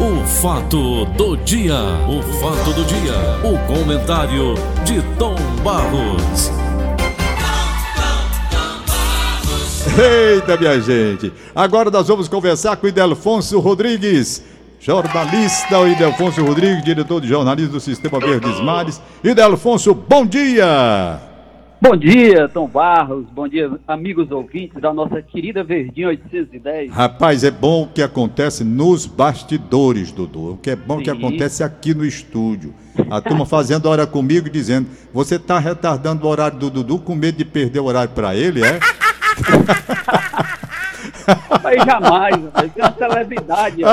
O fato do dia, o fato do dia, o comentário de Tom Barros. Eita, minha gente! Agora nós vamos conversar com o Idelfonso Rodrigues, jornalista, o Idelfonso Rodrigues, diretor de jornalismo do Sistema Verdes Mares. Idelfonso, bom dia! Bom dia, Tom Barros. Bom dia, amigos ouvintes da nossa querida Verdinha 810. Rapaz, é bom o que acontece nos bastidores, Dudu. O que é bom Sim. que acontece aqui no estúdio. A turma fazendo hora comigo dizendo: você está retardando o horário do Dudu com medo de perder o horário para ele, é? Mas jamais, você é uma celebridade.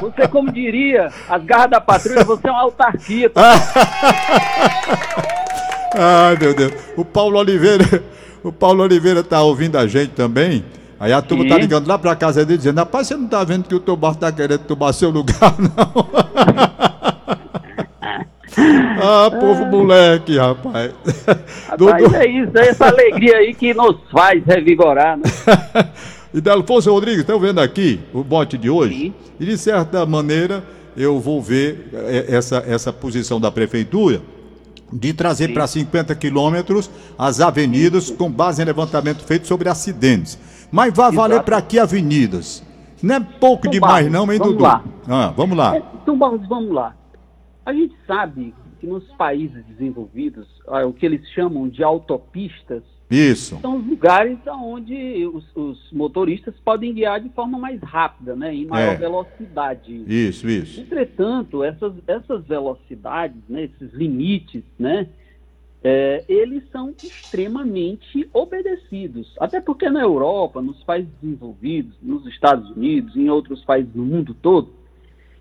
Você, como diria, as garras da patrulha, você é uma autarquia. Ai, meu Deus. O Paulo Oliveira, o Paulo Oliveira tá ouvindo a gente também. Aí a turma tá ligando lá pra casa dele dizendo: Rapaz, você não tá vendo que o teu barco tá querendo tomar seu lugar, não? ah, povo moleque, rapaz. Rapaz, é isso, é essa alegria aí que nos faz revigorar, né? e Delfonso Rodrigues, estão vendo aqui o bote de hoje? Sim. E de certa maneira eu vou ver é, essa, essa posição da prefeitura de trazer para 50 quilômetros as avenidas com base em levantamento feito sobre acidentes. Mas vai valer para que avenidas? Não é pouco demais, Barros, não, hein, vamos Dudu? Lá. Ah, vamos lá. É, então, Barros, vamos lá. A gente sabe que nos países desenvolvidos, o que eles chamam de autopistas, isso. São os lugares onde os, os, motoristas podem guiar de forma mais rápida, né, em maior é. velocidade. Isso, isso. Entretanto, essas, essas velocidades, né, esses limites, né, é, eles são extremamente obedecidos. Até porque na Europa, nos países desenvolvidos, nos Estados Unidos, em outros países do mundo todo,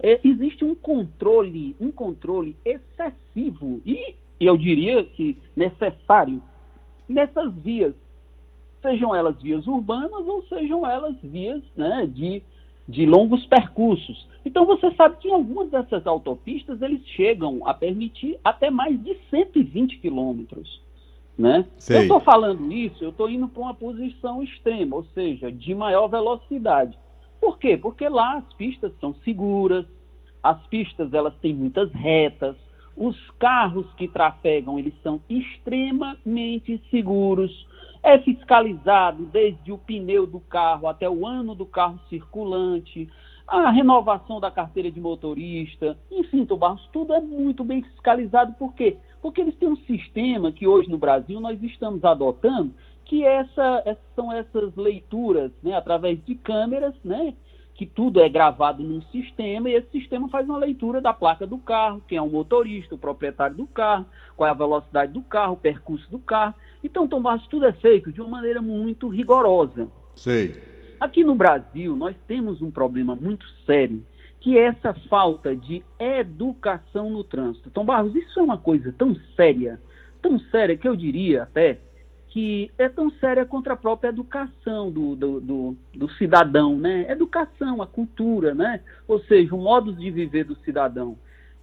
é, existe um controle, um controle excessivo e eu diria que necessário nessas vias, sejam elas vias urbanas ou sejam elas vias né, de, de longos percursos. Então você sabe que algumas dessas autopistas eles chegam a permitir até mais de 120 quilômetros. Né? Eu estou falando isso, eu estou indo para uma posição extrema, ou seja, de maior velocidade. Por quê? Porque lá as pistas são seguras, as pistas elas têm muitas retas, os carros que trafegam, eles são extremamente seguros. É fiscalizado desde o pneu do carro até o ano do carro circulante, a renovação da carteira de motorista, enfim, Barros, tudo é muito bem fiscalizado. Por quê? Porque eles têm um sistema que hoje no Brasil nós estamos adotando, que essa, são essas leituras, né, através de câmeras, né, que tudo é gravado num sistema e esse sistema faz uma leitura da placa do carro, quem é o motorista, o proprietário do carro, qual é a velocidade do carro, o percurso do carro. Então, Tomás, tudo é feito de uma maneira muito rigorosa. Sei. Aqui no Brasil, nós temos um problema muito sério, que é essa falta de educação no trânsito. Tom Barros, isso é uma coisa tão séria, tão séria que eu diria até que é tão séria contra a própria educação do, do, do, do, cidadão, né? Educação, a cultura, né? Ou seja, o modo de viver do cidadão.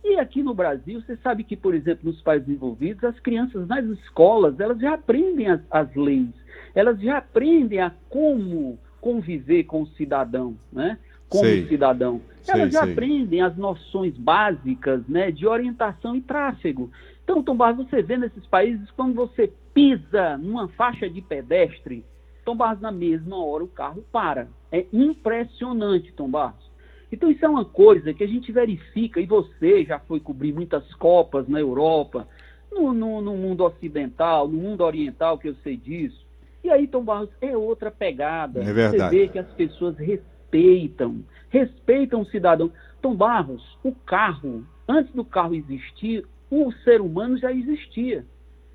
E aqui no Brasil, você sabe que, por exemplo, nos países envolvidos, as crianças nas escolas, elas já aprendem as, as leis, elas já aprendem a como conviver com o cidadão, né? Como sei. cidadão. Elas sei, já sei. aprendem as noções básicas, né? De orientação e tráfego. Então, Tom Barros, você vê nesses países, quando você pisa numa faixa de pedestre, Tom Barros, na mesma hora o carro para. É impressionante, Tom Barros. Então, isso é uma coisa que a gente verifica, e você já foi cobrir muitas Copas na Europa, no, no, no mundo ocidental, no mundo oriental, que eu sei disso. E aí, Tom Barros, é outra pegada. É verdade. Você vê que as pessoas respeitam, respeitam o cidadão. Tom Barros, o carro, antes do carro existir, o ser humano já existia.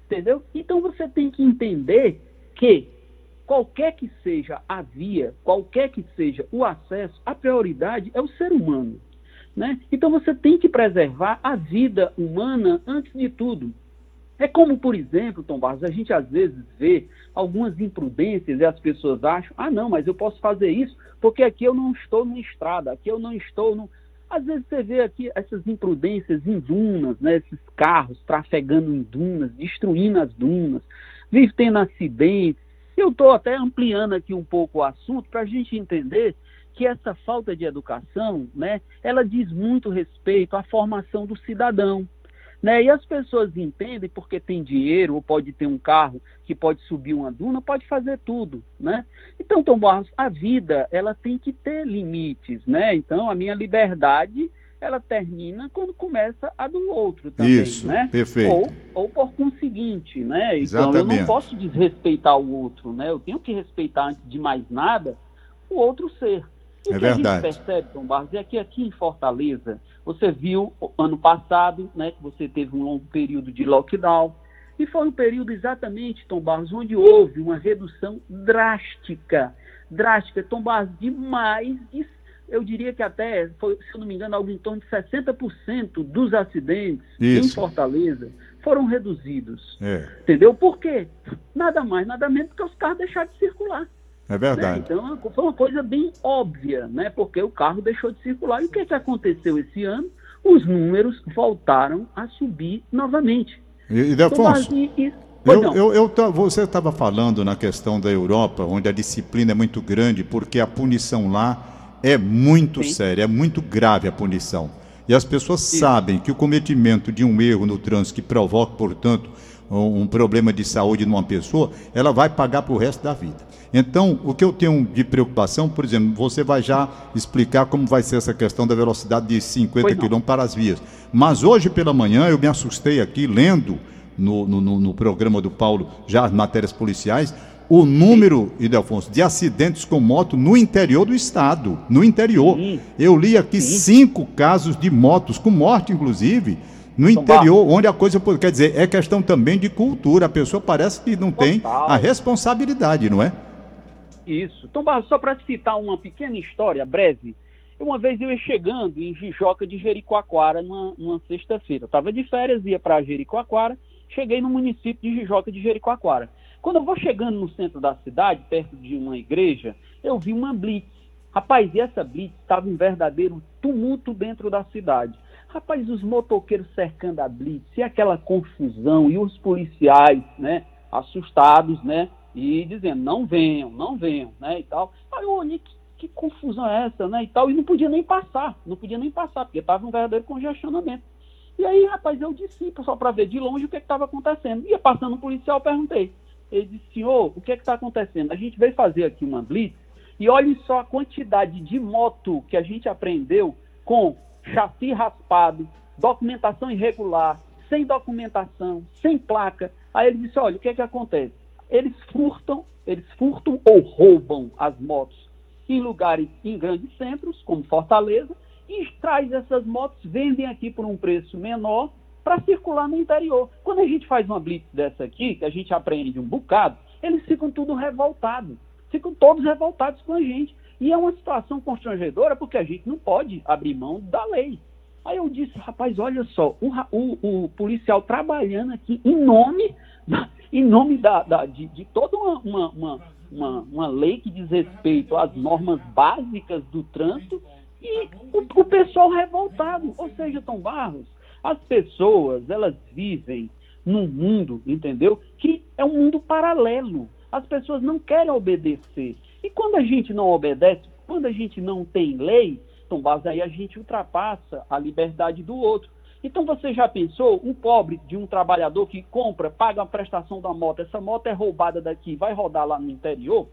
Entendeu? Então você tem que entender que qualquer que seja a via, qualquer que seja o acesso, a prioridade é o ser humano. Né? Então você tem que preservar a vida humana antes de tudo. É como, por exemplo, Tom Barros, a gente às vezes vê algumas imprudências e as pessoas acham, ah não, mas eu posso fazer isso porque aqui eu não estou numa estrada, aqui eu não estou no, às vezes você vê aqui essas imprudências em dunas, né? esses carros trafegando em dunas, destruindo as dunas, vive tendo acidentes. Eu estou até ampliando aqui um pouco o assunto para a gente entender que essa falta de educação, né, ela diz muito respeito à formação do cidadão. Né? E as pessoas entendem porque tem dinheiro ou pode ter um carro que pode subir uma duna, pode fazer tudo, né? Então, Tom Barros, a vida ela tem que ter limites, né? Então, a minha liberdade ela termina quando começa a do outro também, Isso, né? perfeito. Ou, ou por conseguinte, né? Exatamente. Então eu não posso desrespeitar o outro, né? Eu tenho que respeitar antes de mais nada o outro ser. É o que a verdade. gente percebe, Tom Barros, é que aqui em Fortaleza, você viu ano passado, né, que você teve um longo período de lockdown, e foi um período exatamente, Tom Barros, onde houve uma redução drástica, drástica, Tom Barros, de mais de eu diria que até, foi, se eu não me engano, algo em torno de 60% dos acidentes em Isso. Fortaleza foram reduzidos. É, Entendeu? Por quê? Nada mais, nada menos que os carros deixaram de circular. É né? verdade. Então, foi uma coisa bem óbvia, né? Porque o carro deixou de circular. E o que, que aconteceu esse ano? Os números voltaram a subir novamente. E, e Delfonso, eu, eu, eu você estava falando na questão da Europa, onde a disciplina é muito grande, porque a punição lá é muito Sim. séria, é muito grave a punição. E as pessoas sabem que o cometimento de um erro no trânsito que provoca, portanto, um, problema de saúde numa pessoa, ela vai pagar para o resto da vida. Então, o que eu tenho de preocupação, por exemplo, você vai já explicar como vai ser essa questão da velocidade de 50 Pois não. km para as vias. Mas hoje pela manhã eu me assustei aqui lendo no, no, no- no programa do Paulo já as matérias policiais o número, Idelfonso, de acidentes com moto no interior do estado, no interior. Sim. Eu li aqui Sim. cinco casos de motos, com morte inclusive, no São interior, onde a coisa, quer dizer, é questão também de cultura. A pessoa parece que não tem a responsabilidade, não é? Isso. Tom Barros, só para citar uma pequena história breve, uma vez eu ia chegando em Jijoca de Jericoacoara numa, numa sexta-feira. Eu estava de férias, ia para Jericoacoara, cheguei no município de Jijoca de Jericoacoara. Quando eu vou chegando no centro da cidade, perto de uma igreja, eu vi uma blitz. Rapaz, e essa blitz estava um verdadeiro tumulto dentro da cidade. Rapaz, os motoqueiros cercando a blitz, e aquela confusão, e os policiais, né, assustados, né, e dizendo, não venham, não venham, né, e tal. Aí eu olhei, que, que confusão é essa, né, e tal, e não podia nem passar, não podia nem passar, porque estava um verdadeiro congestionamento. E aí, rapaz, eu disse, só para ver de longe o que estava acontecendo. Ia passando um policial, perguntei. Ele disse, senhor, o que está acontecendo? A gente veio fazer aqui uma blitz, e olhe só a quantidade de moto que a gente aprendeu com chassi raspado, documentação irregular, sem documentação, sem placa. Aí ele disse, olha, o que é que acontece? Eles furtam, eles furtam ou roubam as motos em lugares, em grandes centros, como Fortaleza, e traz essas motos, vendem aqui por um preço menor para circular no interior. Quando a gente faz uma blitz dessa aqui, que a gente aprende um bocado, eles ficam tudo revoltados. Ficam todos revoltados com a gente. E é uma situação constrangedora porque a gente não pode abrir mão da lei. Aí eu disse, rapaz, olha só, o, o- o policial trabalhando aqui em nome, em nome da, da- de, de toda uma, uma, uma, uma, uma lei que diz respeito às normas básicas do trânsito e o, o pessoal revoltado. Ou seja, Tom Barros, as pessoas, elas vivem num mundo, entendeu? Que é um mundo paralelo. As pessoas não querem obedecer. E quando a gente não obedece, quando a gente não tem lei, Tom Barros, aí a gente ultrapassa a liberdade do outro. Então você já pensou, um pobre de um trabalhador que compra, paga a prestação da moto, essa moto é roubada daqui, vai rodar lá no interior,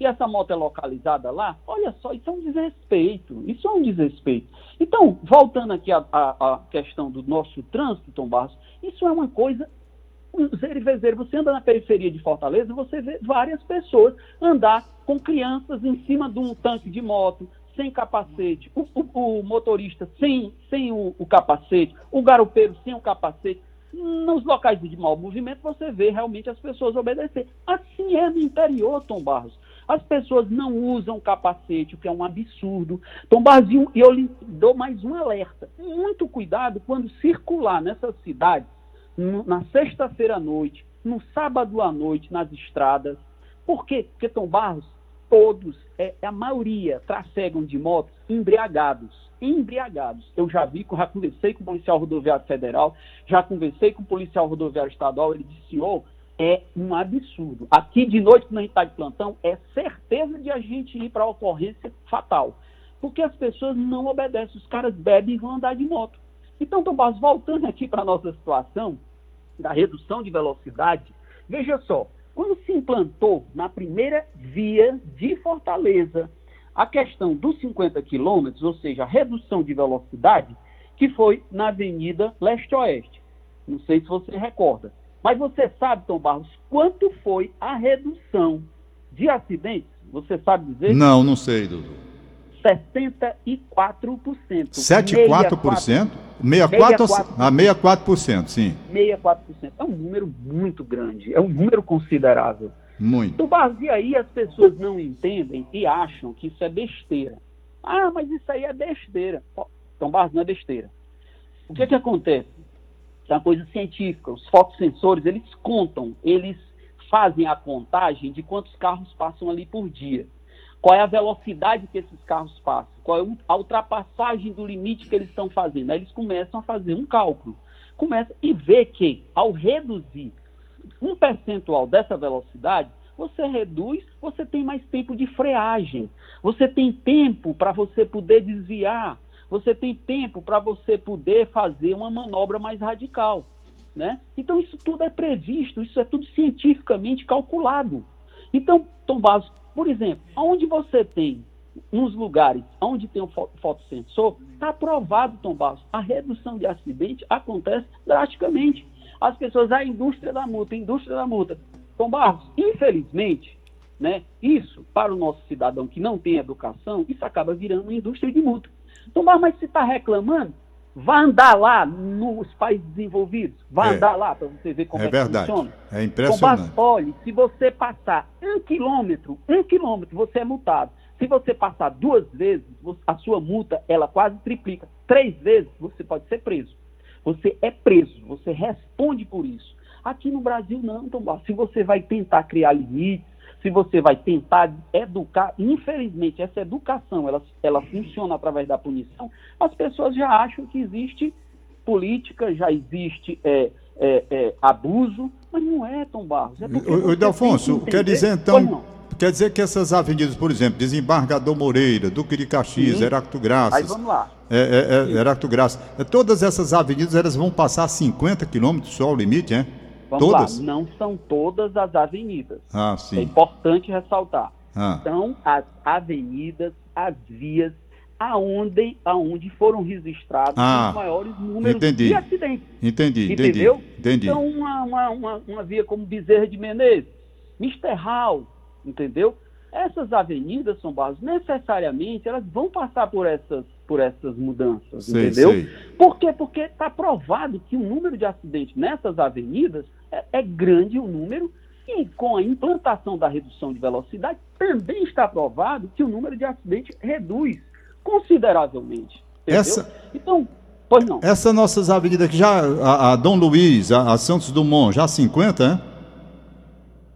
e essa moto é localizada lá, olha só, isso é um desrespeito, isso é um desrespeito. Então, voltando aqui à, à- à questão do nosso trânsito, Tom Barros, isso é uma coisa um zero e vezeiro. Você anda na periferia de Fortaleza você vê várias pessoas andar com crianças em cima de um tanque de moto, sem capacete, o, o- o motorista sem, sem o, o capacete, o garupeiro sem o capacete. Nos locais de mau movimento, você vê realmente as pessoas obedecer. Assim é no interior, Tom Barros. As pessoas não usam capacete, o que é um absurdo. Tom Barros, e eu lhe dou mais um alerta. Muito cuidado quando circular nessas cidades na sexta-feira à noite, no sábado à noite, nas estradas. Por quê? Porque Tom Barros, todos, é, a maioria, trafegam de motos embriagados. Embriagados. Eu já vi, já conversei com o policial rodoviário federal, já conversei com o policial rodoviário estadual, ele disse, senhor, é um absurdo. Aqui de noite, quando a gente está de plantão, é certeza de a gente ir para a ocorrência fatal. Porque as pessoas não obedecem, os caras bebem e vão andar de moto. Então, Tomás, voltando aqui para a nossa situação da redução de velocidade, veja só, quando se implantou na primeira via de Fortaleza a questão dos 50 quilômetros, ou seja, a redução de velocidade, que foi na Avenida Leste-Oeste. Não sei se você recorda. Mas você sabe, Tom Barros, quanto foi a redução de acidentes? Você sabe dizer? Não, não sei, Dudu. 64%. 74%? 64%? 64%. Ah, 64%, sim. 64%. É um número muito grande, é um número considerável. Muito. Do Barros, e aí as pessoas não entendem e acham que isso é besteira. Ah, mas isso aí é besteira. Tom Barros não é besteira. O que, que acontece? é uma coisa científica. Os fotossensores, eles contam, eles fazem a contagem de quantos carros passam ali por dia. Qual é a velocidade que esses carros passam? Qual é a ultrapassagem do limite que eles estão fazendo? Aí eles começam a fazer um cálculo. Começa e vê que, ao reduzir um percentual dessa velocidade, você reduz, você tem mais tempo de freagem, você tem tempo para você poder desviar, você tem tempo para você poder fazer uma manobra mais radical. Né? Então, isso tudo é previsto, isso é tudo cientificamente calculado. Então, Tom por exemplo, onde você tem uns lugares onde tem um fotossensor, está aprovado, Tom Barros, a redução de acidente acontece drasticamente. As pessoas, a indústria da multa, a indústria da multa. Tom Barros, infelizmente, né, isso, para o nosso cidadão que não tem educação, isso acaba virando uma indústria de multa. Então, mas se está reclamando, vá andar lá nos países desenvolvidos, vá é. andar lá para você ver como é, é verdade. que funciona. É impressionante. Então, olhe, se você passar um quilômetro, um quilômetro, você é multado. Se você passar duas vezes, a sua multa ela quase triplica. Três vezes você pode ser preso. Você é preso, você responde por isso. Aqui no Brasil não, Tom Se você vai tentar criar limites, se você vai tentar educar, infelizmente essa educação ela, ela funciona através da punição, as pessoas já acham que existe política, já existe é, é, é, abuso, mas não é, Tom Barros. É o, Delfonso, que quer dizer então, quer dizer que essas avenidas, por exemplo, Desembargador Moreira, Duque de Caxias, Sim. Heracto Graças. Aí vamos lá. É, é, é Heracto Graças. É, todas essas avenidas elas vão passar 50 quilômetros só o limite, é? Vamos todas? lá, não são todas as avenidas. Ah, sim. É importante ressaltar. Ah. São as avenidas, as vias aonde, aonde foram registrados ah, os maiores números entendi. de acidentes. Entendi, Entendeu? entendi. entendi. Então, uma, uma, uma, uma via como Bezerra de Menezes, Mr. Hall, entendeu? Essas avenidas, São Barros, necessariamente, elas vão passar por essas, por essas mudanças, sei, entendeu? Sei. Por quê? Porque está provado que o número de acidentes nessas avenidas é, é grande o número e com a implantação da redução de velocidade também está provado que o número de acidentes reduz consideravelmente. Entendeu? Essa... Então, pois não. Essas nossas avenidas aqui já, a, a Dom Luiz, a, a, Santos Dumont, já 50,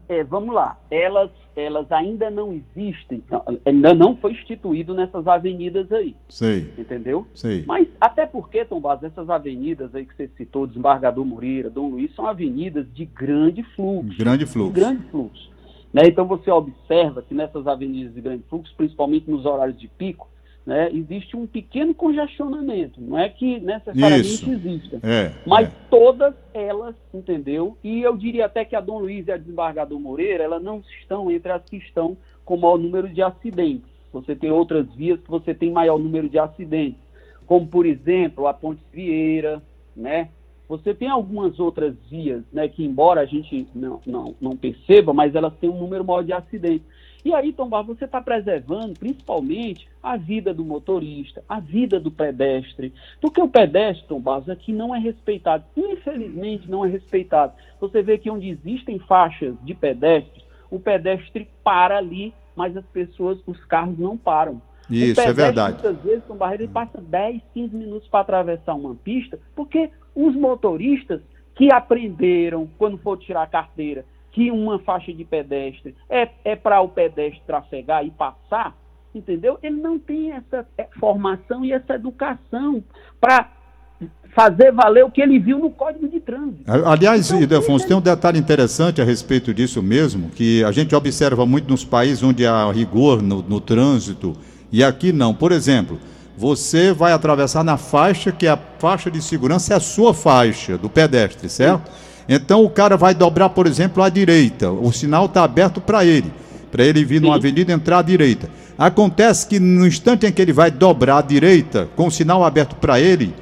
é? É, vamos lá. Elas elas ainda não existem, ainda não foi instituído nessas avenidas aí. Sei. Entendeu? Sei. Mas até porque, Tom Bas, essas avenidas aí que você citou, Desembargador Moreira, Dom Luiz, são avenidas de grande fluxo. Grande fluxo. De grande fluxo. Né? Então você observa que nessas avenidas de grande fluxo, principalmente nos horários de pico, né, existe um pequeno congestionamento. Não é que necessariamente Isso. exista. É, mas é. todas elas, entendeu? E eu diria até que a Dom Luiz e a Desembargador Moreira, elas não estão entre as que estão com maior número de acidentes. Você tem outras vias que você tem maior número de acidentes, como por exemplo a Ponte Vieira, né? Você tem algumas outras vias, né, que embora a gente não, não, não perceba, mas elas têm um número maior de acidentes. E aí, Tom Barros, você está preservando principalmente a vida do motorista, a vida do pedestre. Porque o pedestre, Tom Barros, aqui não é respeitado. Infelizmente, não é respeitado. Você vê que onde existem faixas de pedestres, o pedestre para ali, mas as pessoas, os carros não param. Isso, é verdade. Muitas vezes, Tom Barros, ele passa 10, 15 minutos para atravessar uma pista, porque os motoristas que aprenderam, quando for tirar a carteira, que uma faixa de pedestre é, é para o pedestre trafegar e passar, entendeu? Ele não tem essa é, formação e essa educação para fazer valer o que ele viu no Código de Trânsito. Aliás, então, Ildefonso, tem um detalhe interessante a respeito disso mesmo, que a gente observa muito nos países onde há rigor no, no trânsito, e aqui não. Por exemplo, você vai atravessar na faixa que é a faixa de segurança é a sua faixa do pedestre, certo? Então o cara vai dobrar, por exemplo, à direita. O sinal está aberto para ele, para ele vir Sim. numa avenida entrar à direita. Acontece que no instante em que ele vai dobrar à direita, com o sinal aberto para ele,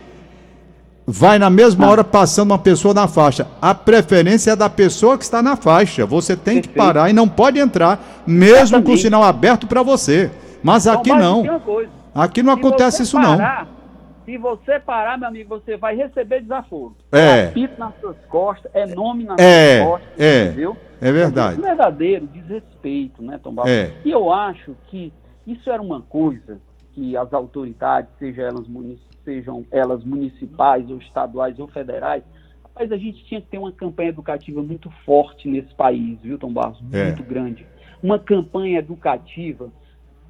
vai na mesma ah. hora passando uma pessoa na faixa. A preferência é da pessoa que está na faixa. Você tem Perfeito. que parar e não pode entrar, mesmo com o sinal aberto para você. Mas aqui não. Aqui não acontece isso parar, não. Se você parar, meu amigo, você vai receber desaforo. É. Apito nas suas costas, é nome nas é, suas costas, é, entendeu? É verdade. É um verdadeiro desrespeito, né, Tom Barros? É. E eu acho que isso era uma coisa que as autoridades, seja elas sejam elas municipais ou estaduais ou federais, mas a gente tinha que ter uma campanha educativa muito forte nesse país, viu, Tom Barros? É. Muito grande. Uma campanha educativa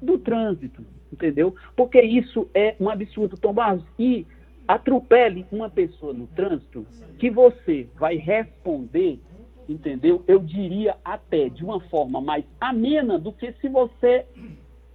do trânsito, entendeu? Porque isso é um absurdo, Tom Barros. E atropele uma pessoa no trânsito que você vai responder, entendeu? Eu diria até de uma forma mais amena do que se você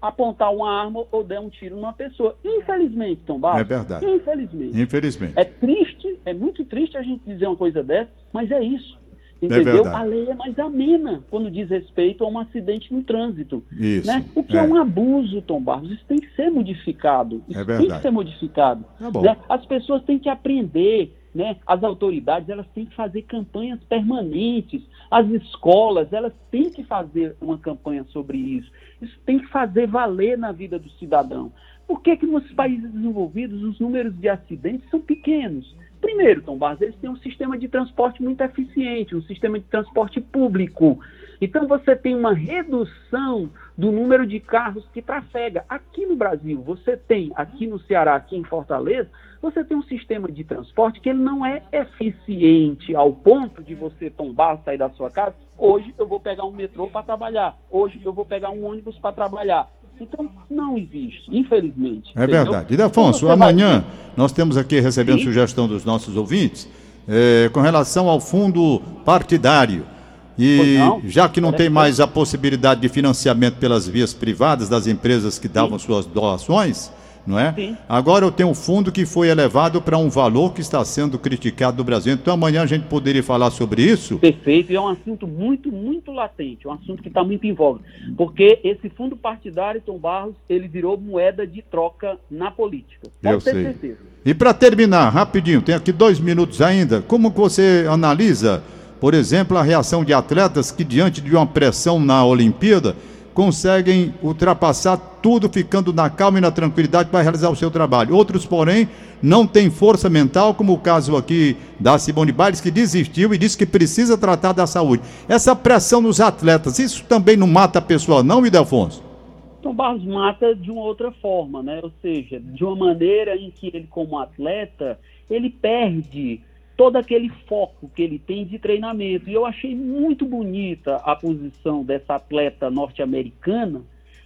apontar uma arma ou der um tiro numa pessoa. Infelizmente, Tom Barros. É verdade. Infelizmente. Infelizmente. É triste, é muito triste a gente dizer uma coisa dessa, mas é isso. Entendeu? É a lei é mais amena quando diz respeito a um acidente no trânsito. Isso. Né? O que é. é. um abuso, Tom Barros. Isso tem que ser modificado. Isso é tem que ser modificado. Tá né? As pessoas têm que aprender. Né? As autoridades elas têm que fazer campanhas permanentes. As escolas elas têm que fazer uma campanha sobre isso. Isso tem que fazer valer na vida do cidadão. Por que, que nos países desenvolvidos os números de acidentes são pequenos? Primeiro, Tom Barros, eles têm um sistema de transporte muito eficiente, um sistema de transporte público. Então você tem uma redução do número de carros que trafega. Aqui no Brasil, você tem, aqui no Ceará, aqui em Fortaleza, você tem um sistema de transporte que ele não é eficiente ao ponto de você tombar, sair da sua casa. Hoje eu vou pegar um metrô para trabalhar. Hoje eu vou pegar um ônibus para trabalhar. Então, não existe, infelizmente. É entendeu? verdade. E, Afonso, amanhã vai... nós temos aqui recebendo Sim. sugestão dos nossos ouvintes é, com relação ao fundo partidário. E já que não tem mais a possibilidade de financiamento pelas vias privadas das empresas que davam Sim. suas doações, não é? Sim. Agora eu tenho um fundo que foi elevado para um valor que está sendo criticado no Brasil. Então amanhã a gente poderia falar sobre isso? Perfeito, e é um assunto muito, muito latente, um assunto que está muito em voga. Porque esse fundo partidário, Tom Barros, ele virou moeda de troca na política. Pode eu ter sei. certeza. E para terminar, rapidinho, tem aqui dois minutos ainda. Como você analisa, por exemplo, a reação de atletas que, diante de uma pressão na Olimpíada, conseguem ultrapassar tudo ficando na calma e na tranquilidade para realizar o seu trabalho. Outros, porém, não têm força mental, como o caso aqui da Simone Biles, que desistiu e disse que precisa tratar da saúde. Essa pressão nos atletas, isso também não mata a pessoa, não, Idelfonso? Então, Barros mata de uma outra forma, né? Ou seja, de uma maneira em que ele, como atleta, ele perde todo aquele foco que ele tem de treinamento. E eu achei muito bonita a posição dessa atleta norte-americana,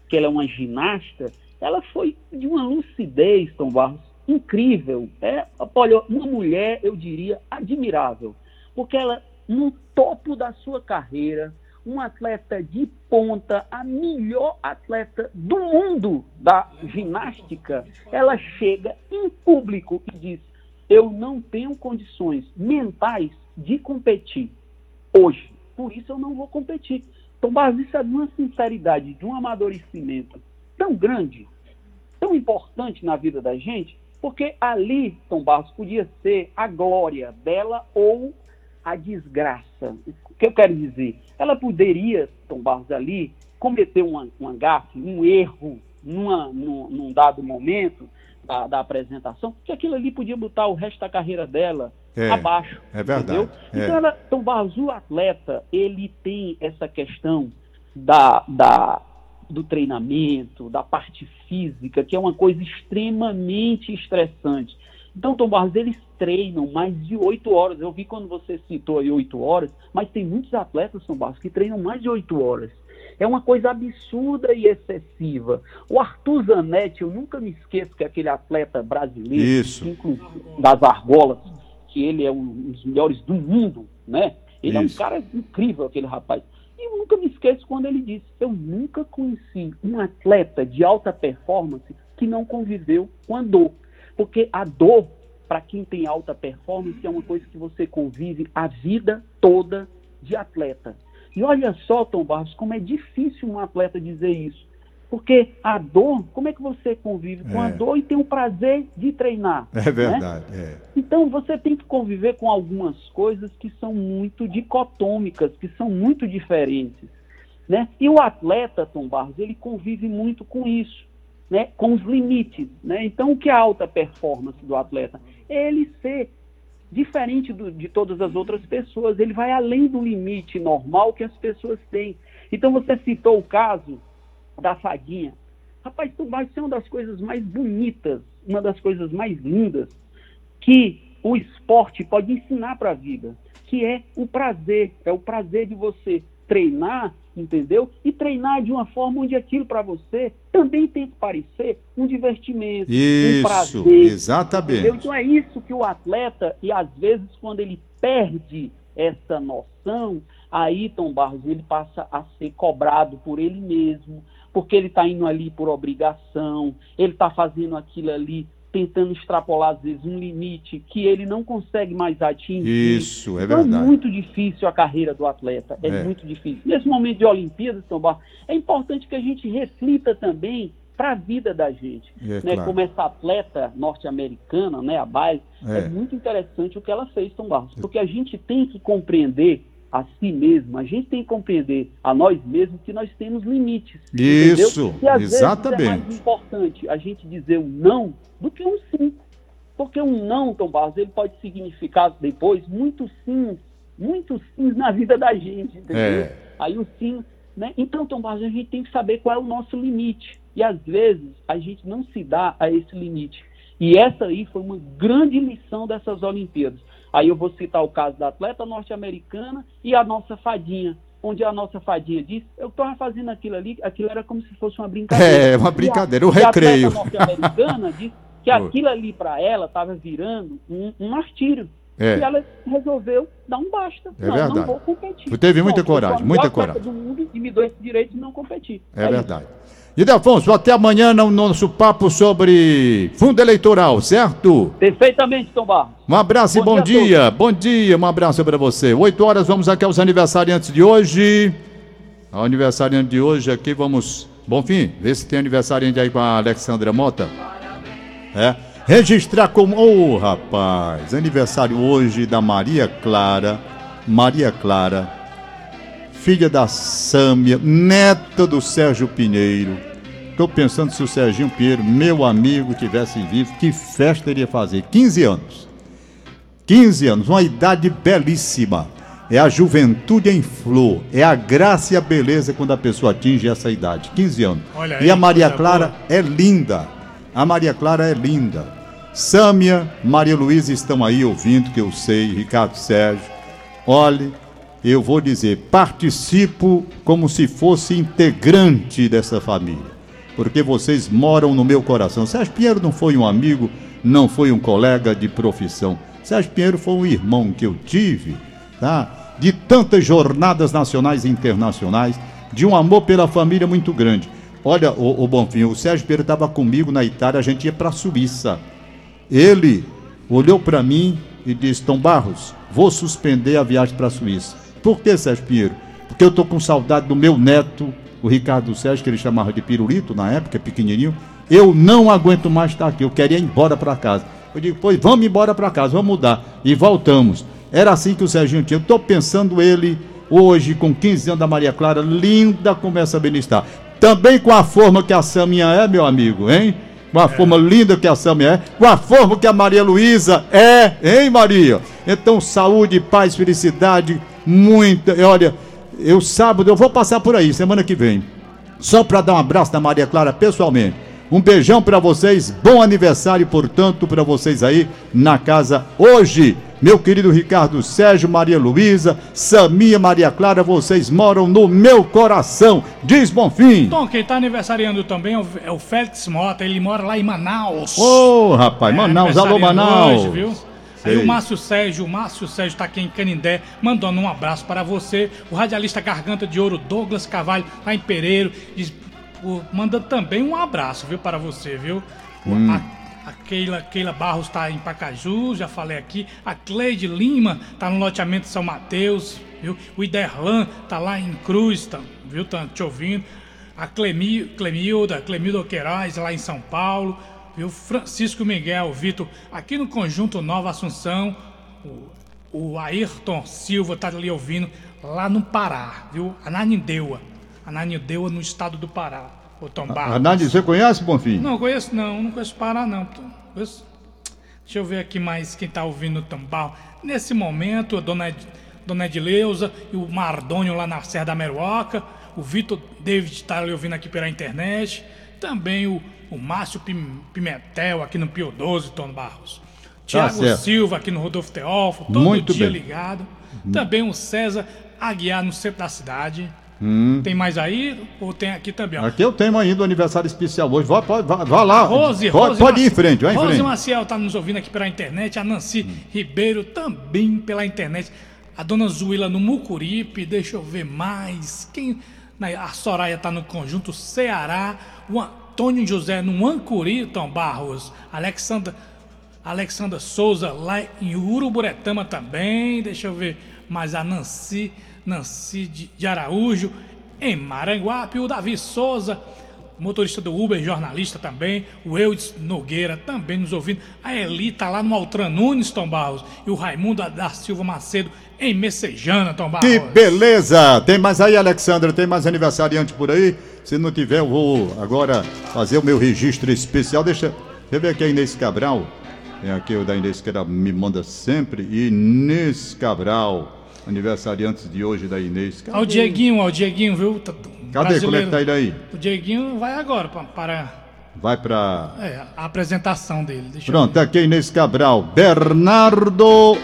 que ela é uma ginasta. Ela foi de uma lucidez, Tom Barros, incrível. É, olha, uma mulher, eu diria, admirável. Porque ela, no topo da sua carreira, um atleta de ponta, a melhor atleta do mundo da ginástica, ela chega em público e diz: eu não tenho condições mentais de competir hoje. Por isso eu não vou competir. Então, é de uma sinceridade, de um amadurecimento tão grande, tão importante na vida da gente, porque ali, Tom Barros, podia ser a glória dela ou a desgraça. O que eu quero dizer? Ela poderia, Tom Barros, ali, cometer uma, uma gafe, um erro numa, num, num dado momento, da, da, apresentação, que aquilo ali podia botar o resto da carreira dela é, abaixo. É verdade. É. Então, ela, então, atleta, ele tem essa questão da, da, do treinamento, da parte física, que é uma coisa extremamente estressante. Então, Tom Barros, eles treinam mais de oito horas. Eu vi quando você citou aí oito horas, mas tem muitos atletas, Tom Barros, que treinam mais de oito horas. É uma coisa absurda e excessiva. O Arthur Zanetti, eu nunca me esqueço que é aquele atleta brasileiro, Isso. das argolas, que ele é um dos melhores do mundo, né? Ele Isso. é um cara incrível, aquele rapaz. E eu nunca me esqueço quando ele disse: Eu nunca conheci um atleta de alta performance que não conviveu com a dor. Porque a dor, para quem tem alta performance, é uma coisa que você convive a vida toda de atleta. E olha só, Tom Barros, como é difícil um atleta dizer isso. Porque a dor, como é que você convive com a É. dor e tem o prazer de treinar? É né? verdade. É. Então você tem que conviver com algumas coisas que são muito dicotômicas, que são muito diferentes. Né? E o atleta, Tom Barros, ele convive muito com isso, né? com os limites. Né? Então, o que é a alta performance do atleta? É ele ser diferente do- de todas as outras pessoas, ele vai além do limite normal que as pessoas têm. Então, você citou o caso da fadinha. Rapaz, isso é uma das coisas mais bonitas, uma das coisas mais lindas que o esporte pode ensinar para a vida, que é o prazer, é o prazer de você treinar, entendeu? E treinar de uma forma onde aquilo para você também tem que parecer um divertimento, um Isso, prazer. exatamente. entendeu? Então é isso que o atleta, e às vezes quando ele perde essa noção, aí Tom Barros ele passa a ser cobrado por ele mesmo, porque ele está indo ali por obrigação, ele está fazendo aquilo ali tentando extrapolar às vezes um limite que ele não consegue mais atingir. Isso, é Então verdade. é muito difícil a carreira do atleta, é, É. muito difícil. Nesse momento de Olimpíadas, Tom Barros, é importante que a gente reflita também para a vida da gente. É, né? claro. Como essa atleta norte-americana, né, a Baile, é. É. muito interessante o que ela fez, Tom Barros, porque a gente tem que compreender a si mesmo, a gente tem que compreender a nós mesmos que nós temos limites. Isso, entendeu? E às vezes é exatamente. mais importante a gente dizer um não do que um sim. Porque um não, Tom Barros, ele pode significar depois muitos sims, muitos sims na vida da gente, entendeu? É. Aí o sim, né? Então, Tom Barros, a gente tem que saber qual é o nosso limite. E às vezes a gente não se dá a esse limite. E essa aí foi uma grande lição dessas Olimpíadas. Aí eu vou citar o caso da atleta norte-americana e a nossa fadinha, onde a nossa fadinha disse, eu estava fazendo aquilo ali, aquilo era como se fosse uma brincadeira. É, uma brincadeira, o e a recreio. atleta norte-americana disse que aquilo ali para ela estava virando um, um martírio. É. E ela resolveu dar um basta. É não, verdade. não vou competir. Teve muita Não, coragem, muita coragem. do mundo e me dou esse direito de não competir. É isso. verdade. E Delfonso, até amanhã no nosso papo sobre fundo eleitoral, certo? Perfeitamente, Tom Barros. Um abraço e Bom bom dia dia. Bom dia, um abraço para você. Oito horas, vamos aqui aos aniversariantes de hoje. O aniversariante de hoje aqui, vamos. Bom fim, vê se tem aniversariante aí com a Alexandra Mota. É. Registrar como. Ô, rapaz, aniversário hoje da Maria Clara. Maria Clara, filha da Sâmia, neta do Sérgio Pinheiro. Estou pensando se o Serginho Pinheiro, meu amigo, tivesse vivo, que festa ele ia fazer? 15 anos. 15 anos, uma idade belíssima. É a juventude em flor, é a graça e a beleza quando a pessoa atinge essa idade. 15 anos. Olha e aí, a Maria Clara boa. é linda. A Maria Clara é linda. Sâmia, Maria Luísa estão aí ouvindo, que eu sei, Ricardo Sérgio. Olhe, eu vou dizer, participo como se fosse integrante dessa família, porque vocês moram no meu coração. Sérgio Pinheiro não foi um amigo, não foi um colega de profissão. Sérgio Pinheiro foi um irmão que eu tive, tá? De tantas jornadas nacionais e internacionais, de um amor pela família muito grande. Olha, o, o Bonfim, o Sérgio Pinheiro estava comigo na Itália, a gente ia para a Suíça. Ele olhou para mim e disse: Tom Barros, vou suspender a viagem para a Suíça. Por que, Sérgio Pinheiro? Porque eu estou com saudade do meu neto, o Ricardo Sérgio, que ele chamava de pirulito na época, pequenininho. Eu não aguento mais estar aqui, eu queria ir embora para casa. Eu digo: Pois vamos embora para casa, vamos mudar. E voltamos. Era assim que o Serginho tinha. Eu estou pensando ele hoje, com 15 anos da Maria Clara, linda como essa está. Também com a forma que a Saminha é, meu amigo, hein? Com a forma linda que a Samia é, com a forma que a Maria Luísa é, hein, Maria? Então, saúde, paz, felicidade, muita. Olha, eu sábado eu vou passar por aí, semana que vem. Só para dar um abraço da Maria Clara pessoalmente. Um beijão para vocês, bom aniversário, portanto, para vocês aí na casa hoje. meu querido Ricardo Sérgio, Maria Luísa, Samia, Maria Clara, vocês moram no meu coração. Diz Bonfim. Tom, quem tá aniversariando também é o, é o Félix Mota, ele mora lá em Manaus. Ô, oh, rapaz, é, Manaus, alô Manaus. Hoje, viu? Aí o Márcio Sérgio, o Márcio Sérgio está aqui em Canindé, mandando um abraço para você. O radialista Garganta de Ouro, Douglas Carvalho, lá em Pereiro, diz, mandando também um abraço, viu, para você, viu? Hum. A, a Keila, Keila Barros está em Pacaju, já falei aqui. A Cleide Lima está no loteamento São Mateus, viu? O Iderlan está lá em Cruz, tá, viu? Tá te ouvindo. A Clemil, Clemilda, Clemilda Queiroz, lá em São Paulo viu? Francisco Miguel, Vitor, aqui no Conjunto Nova Assunção, o, o Ayrton Silva tá ali ouvindo, lá no Pará, viu? Ananindeua, Ananindeua no estado do Pará, o Tom Barros. Ananindeua, você conhece, Bonfim? Não, conheço não, não conheço Pará não, conheço... Deixa eu ver aqui mais quem tá ouvindo o Tambal. Nesse momento, a dona, Ed, dona Edileuza e o Mardônio lá na Serra da Meruoca, o Vitor David está ali ouvindo aqui pela internet, também o o Márcio Pimentel aqui no Pio 12, Tom Barros. Tiago tá Silva aqui no Rodolfo Teófilo, todo Muito dia bem. ligado. Uhum. Também o César Aguiar no centro da cidade. Hum. Tem mais aí ou tem aqui também? Ó? Aqui eu tenho ainda o aniversário especial hoje. Vá, pode, vá, vá lá. Rose, pode, Rose pode ir em frente, vai em Rose frente. Maciel está nos ouvindo aqui pela internet. A Nancy hum. Ribeiro também pela internet. A dona Zuila no Mucuripe. Deixa eu ver mais. Quem? A Soraya está no conjunto Ceará. O Antônio José no Ancuri, Tom Barros, Alexandra, Alexandra Souza lá em Uruburetama também, deixa eu ver, mas a Nancy, Nancy de, de Araújo, em Maranguape, o Davi Souza, motorista do Uber, jornalista também, o Eudes Nogueira também nos ouvindo, a Eli tá lá no Altran Nunes, Tom Barros, e o Raimundo da Silva Macedo em Messejana, Tom Barros. Que beleza! Tem mais aí, Alexandra? Tem mais aniversariante por aí? Se não tiver, eu vou agora fazer o meu registro especial. Deixa eu ver aqui a Inês Cabral. É aqui o da Inês que ela me manda sempre. Inês Cabral, aniversariante de hoje da Inês. Cadê? O Dieguinho, ó, o Dieguinho, viu? Cadê? Brasileiro. Como é que tá ele aí? O Dieguinho vai agora para. Vai para. É, a apresentação dele. Pronto, aqui Inês Cabral. Bernardo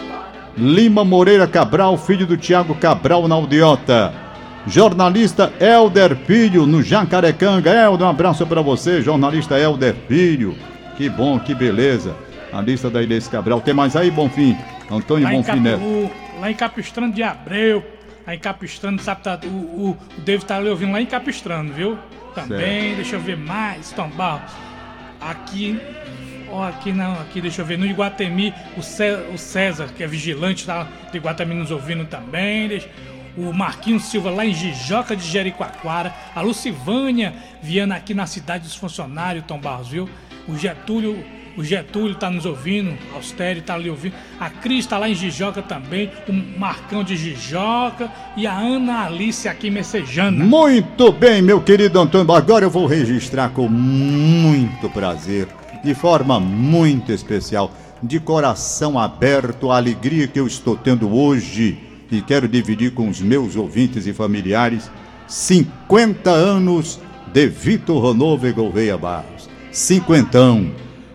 Lima Moreira Cabral, filho do Tiago Cabral na Aldeota. Jornalista Helder Filho, no Jacarecanga. Helder, um abraço para você, jornalista Helder Filho. Que bom, que beleza. A lista da Inês Cabral. Tem mais aí, Bonfim? Antônio lá Bonfim Neto. Lá em Capistrano de Abreu. Lá em Capistrano, sabe, tá, o, o, o David tá ali ouvindo lá em Capistrano, viu? Também, certo. deixa eu ver mais, Tom Barros. Aqui, ó, aqui não, aqui deixa eu ver, no Iguatemi, o, César, o César que é vigilante, tá do Iguatemi nos ouvindo também. O Marquinhos Silva lá em Jijoca de Jericoacoara, a Lucivânia Viana aqui na cidade dos funcionários, Tom Barros, viu? O Getúlio, o Getúlio tá nos ouvindo, Austério tá ali ouvindo, a Cris tá lá em Jijoca também, o Marcão de Jijoca e a Ana Alice aqui em Messejana. Muito bem, meu querido Antônio, agora eu vou registrar com muito prazer, de forma muito especial, de coração aberto, a alegria que eu estou tendo hoje e quero dividir com os meus ouvintes e familiares 50 anos de Vitor Ronovo Gouveia Barros. Cinquentão.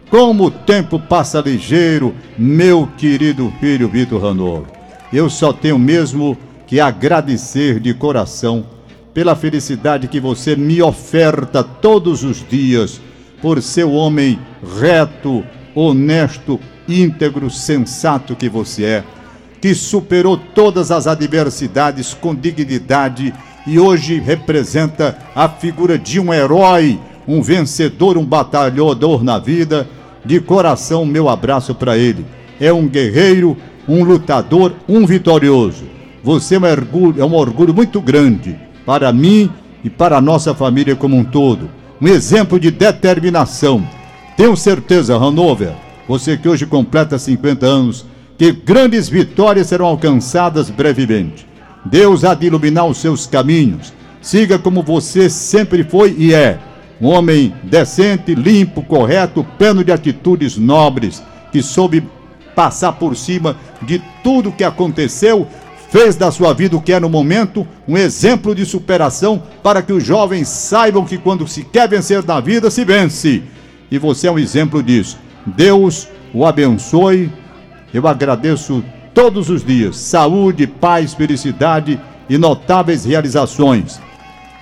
Como o tempo passa ligeiro, meu querido filho Vitor Ronovo. Eu só tenho mesmo que agradecer de coração pela felicidade que você me oferta todos os dias, por ser o homem reto, honesto, íntegro, sensato que você é que superou todas as adversidades com dignidade e hoje representa a figura de um herói, um vencedor, um batalhador na vida. De coração, meu abraço para ele. É um guerreiro, um lutador, um vitorioso. Você é um orgulho, é um orgulho muito grande para mim e para a nossa família como um todo. Um exemplo de determinação. Tenho certeza, Hanover, você que hoje completa 50 anos, que grandes vitórias serão alcançadas brevemente. Deus há de iluminar os seus caminhos. Siga como você sempre foi e é. Um homem decente, limpo, correto, pleno de atitudes nobres, que soube passar por cima de tudo que aconteceu, fez da sua vida o que é no momento, um exemplo de superação para que os jovens saibam que quando se quer vencer na vida, se vence. E você é um exemplo disso. Deus o abençoe eu agradeço todos os dias. Saúde, paz, felicidade e notáveis realizações.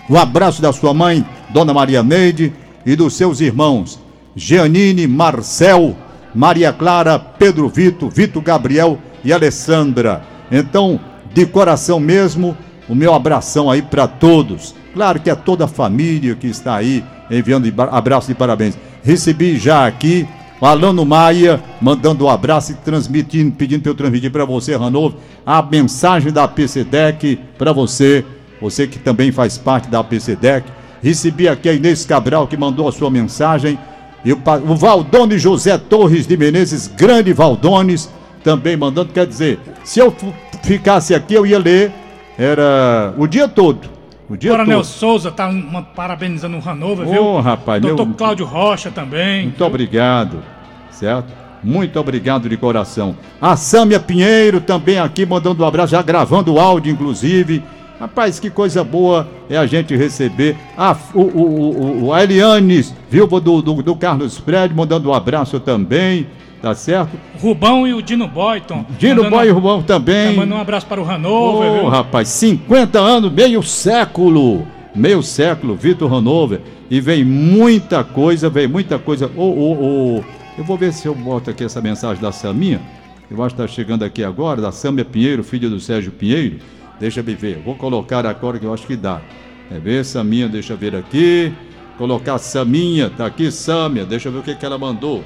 Um abraço da sua mãe, Dona Maria Neide, e dos seus irmãos, Jeanine, Marcel, Maria Clara, Pedro Vito, Vito Gabriel e Alessandra. Então, de coração mesmo, o meu abração aí para todos. Claro que é toda a família que está aí enviando abraço e parabéns. Recebi já aqui o Alano Maia mandando um abraço e transmitindo, pedindo para eu transmitir para você, Ranovo, a mensagem da PCDEC para você, você que também faz parte da PCDEC. Recebi aqui a Inês Cabral que mandou a sua mensagem. E o, o Valdone José Torres de Menezes, grande Valdones, também mandando. Quer dizer, se eu ficasse aqui, eu ia ler era o dia todo. O dia Coronel todo. Souza tá uma, parabenizando o Hanover, viu? Ô, rapaz, Doutor meu... Cláudio Rocha também. Muito viu? obrigado, certo? Muito obrigado de coração. A Sâmia Pinheiro também aqui mandando um abraço, já gravando o áudio, inclusive. Rapaz, que coisa boa é a gente receber. A, o, o, o, a Eliane, viu, do, do, do Carlos Fred, mandando um abraço também tá certo? Rubão e o Dino Boyton. Dino Boy e Rubão também. Tá mandando um abraço para o Hanover. Ô, oh, rapaz, 50 anos, meio século. Meio século, Vitor Hanover. E vem muita coisa, vem muita coisa. Ô, ô, ô. Eu vou ver se eu boto aqui essa mensagem da Saminha. Eu acho que está chegando aqui agora, da Sâmia Pinheiro, filha do Sérgio Pinheiro. Deixa eu ver. Vou colocar agora que eu acho que dá. É ver, Saminha, deixa eu ver aqui. Colocar Saminha, tá aqui, Sâmia. Deixa eu ver o que, que ela mandou.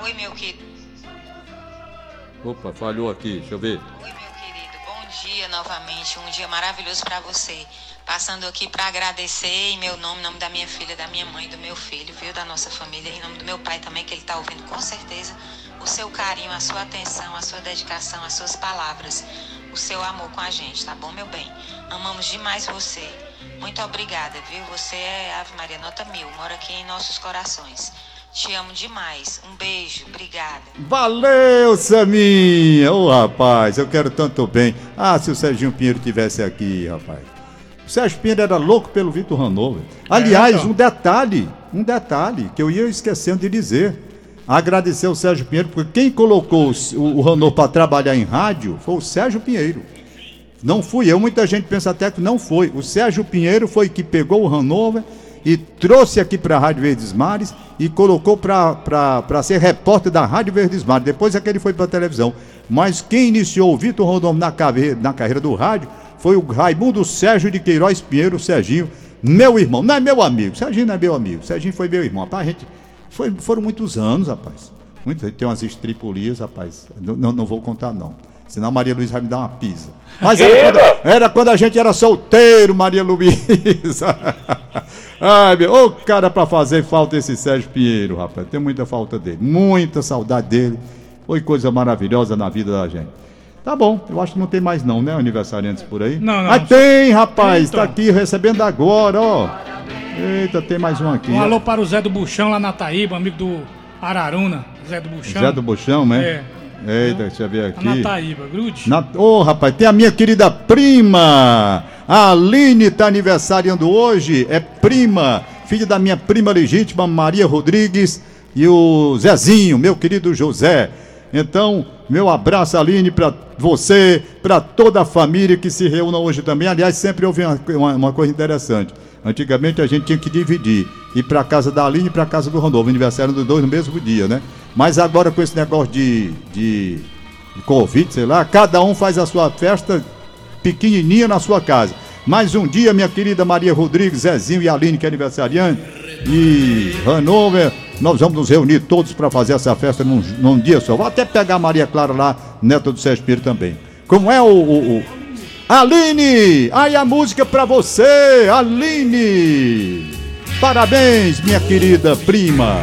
Oi, meu querido. Opa, falhou aqui, deixa eu ver. Oi, meu querido. Bom dia novamente. Um dia maravilhoso para você. Passando aqui para agradecer em meu nome, em nome da minha filha, da minha mãe, do meu filho, viu? Da nossa família, em nome do meu pai também, que ele está ouvindo com certeza. O seu carinho, a sua atenção, a sua dedicação, as suas palavras, o seu amor com a gente, tá bom, meu bem? Amamos demais você. Muito obrigada, viu? Você é Ave Maria Nota Mil, mora aqui em nossos corações. Te amo demais. Um beijo, obrigada. Valeu, Saminha! Ô, oh, rapaz, eu quero tanto bem. Ah, se o Serginho Pinheiro tivesse aqui, rapaz. O Sérgio Pinheiro era louco pelo Vitor Hanover. Aliás, é, então. um detalhe, um detalhe que eu ia esquecendo de dizer. Agradecer ao Sérgio Pinheiro, porque quem colocou o, o Hanover para trabalhar em rádio foi o Sérgio Pinheiro. Não fui eu, muita gente pensa até que não foi. O Sérgio Pinheiro foi que pegou o Hanover e trouxe aqui para a Rádio Verdes Mares e colocou para ser repórter da Rádio Verdes Mares. Depois é que ele foi para a televisão. Mas quem iniciou o Vitor Rondon na, na carreira do rádio foi o Raimundo Sérgio de Queiroz Pinheiro, Serginho, meu irmão. Não é meu amigo, Serginho não é meu amigo, Serginho foi meu irmão. Rapaz, gente, foi, foram muitos anos, rapaz. Muito, tem umas estripulias, rapaz. Não, não, não vou contar, não. Senão Maria Luísa vai me dar uma pisa. Mas era quando, era quando, a gente era solteiro, Maria Luísa. Ai, meu, ô cara pra fazer falta esse Sérgio Pinheiro, rapaz. Tem muita falta dele, muita saudade dele. Foi coisa maravilhosa na vida da gente. Tá bom, eu acho que não tem mais não, né, aniversariantes por aí? Não, não. Ah, tem, rapaz, Eita. tá aqui recebendo agora, ó. Eita, tem mais um aqui. Um alô para o Zé do Buchão lá na Taíba, amigo do Araruna, Zé do Buchão. Zé do Buchão, né? É. Eita, deixa eu ver aqui. Na Taíba, grude. Na... Ô, oh, rapaz, tem a minha querida prima. A Aline tá aniversariando hoje. É prima, filha da minha prima legítima, Maria Rodrigues. E o Zezinho, meu querido José. Então, meu abraço, Aline, para você, para toda a família que se reúna hoje também. Aliás, sempre houve uma, uma, uma coisa interessante. Antigamente a gente tinha que dividir. Ir para casa da Aline e para casa do Rondolfo. Aniversário dos dois no mesmo dia, né? Mas agora com esse negócio de, de, de Covid, sei lá, cada um faz a sua festa pequenininha na sua casa. Mais um dia, minha querida Maria Rodrigues, Zezinho e Aline, que é aniversariante, e Hanover, nós vamos nos reunir todos para fazer essa festa num, num, dia só. Vou até pegar a Maria Clara lá, neta do Sérgio Pinheiro também. Como é o, o, o... Aline! Aí a música para você, Aline! Parabéns, minha querida prima!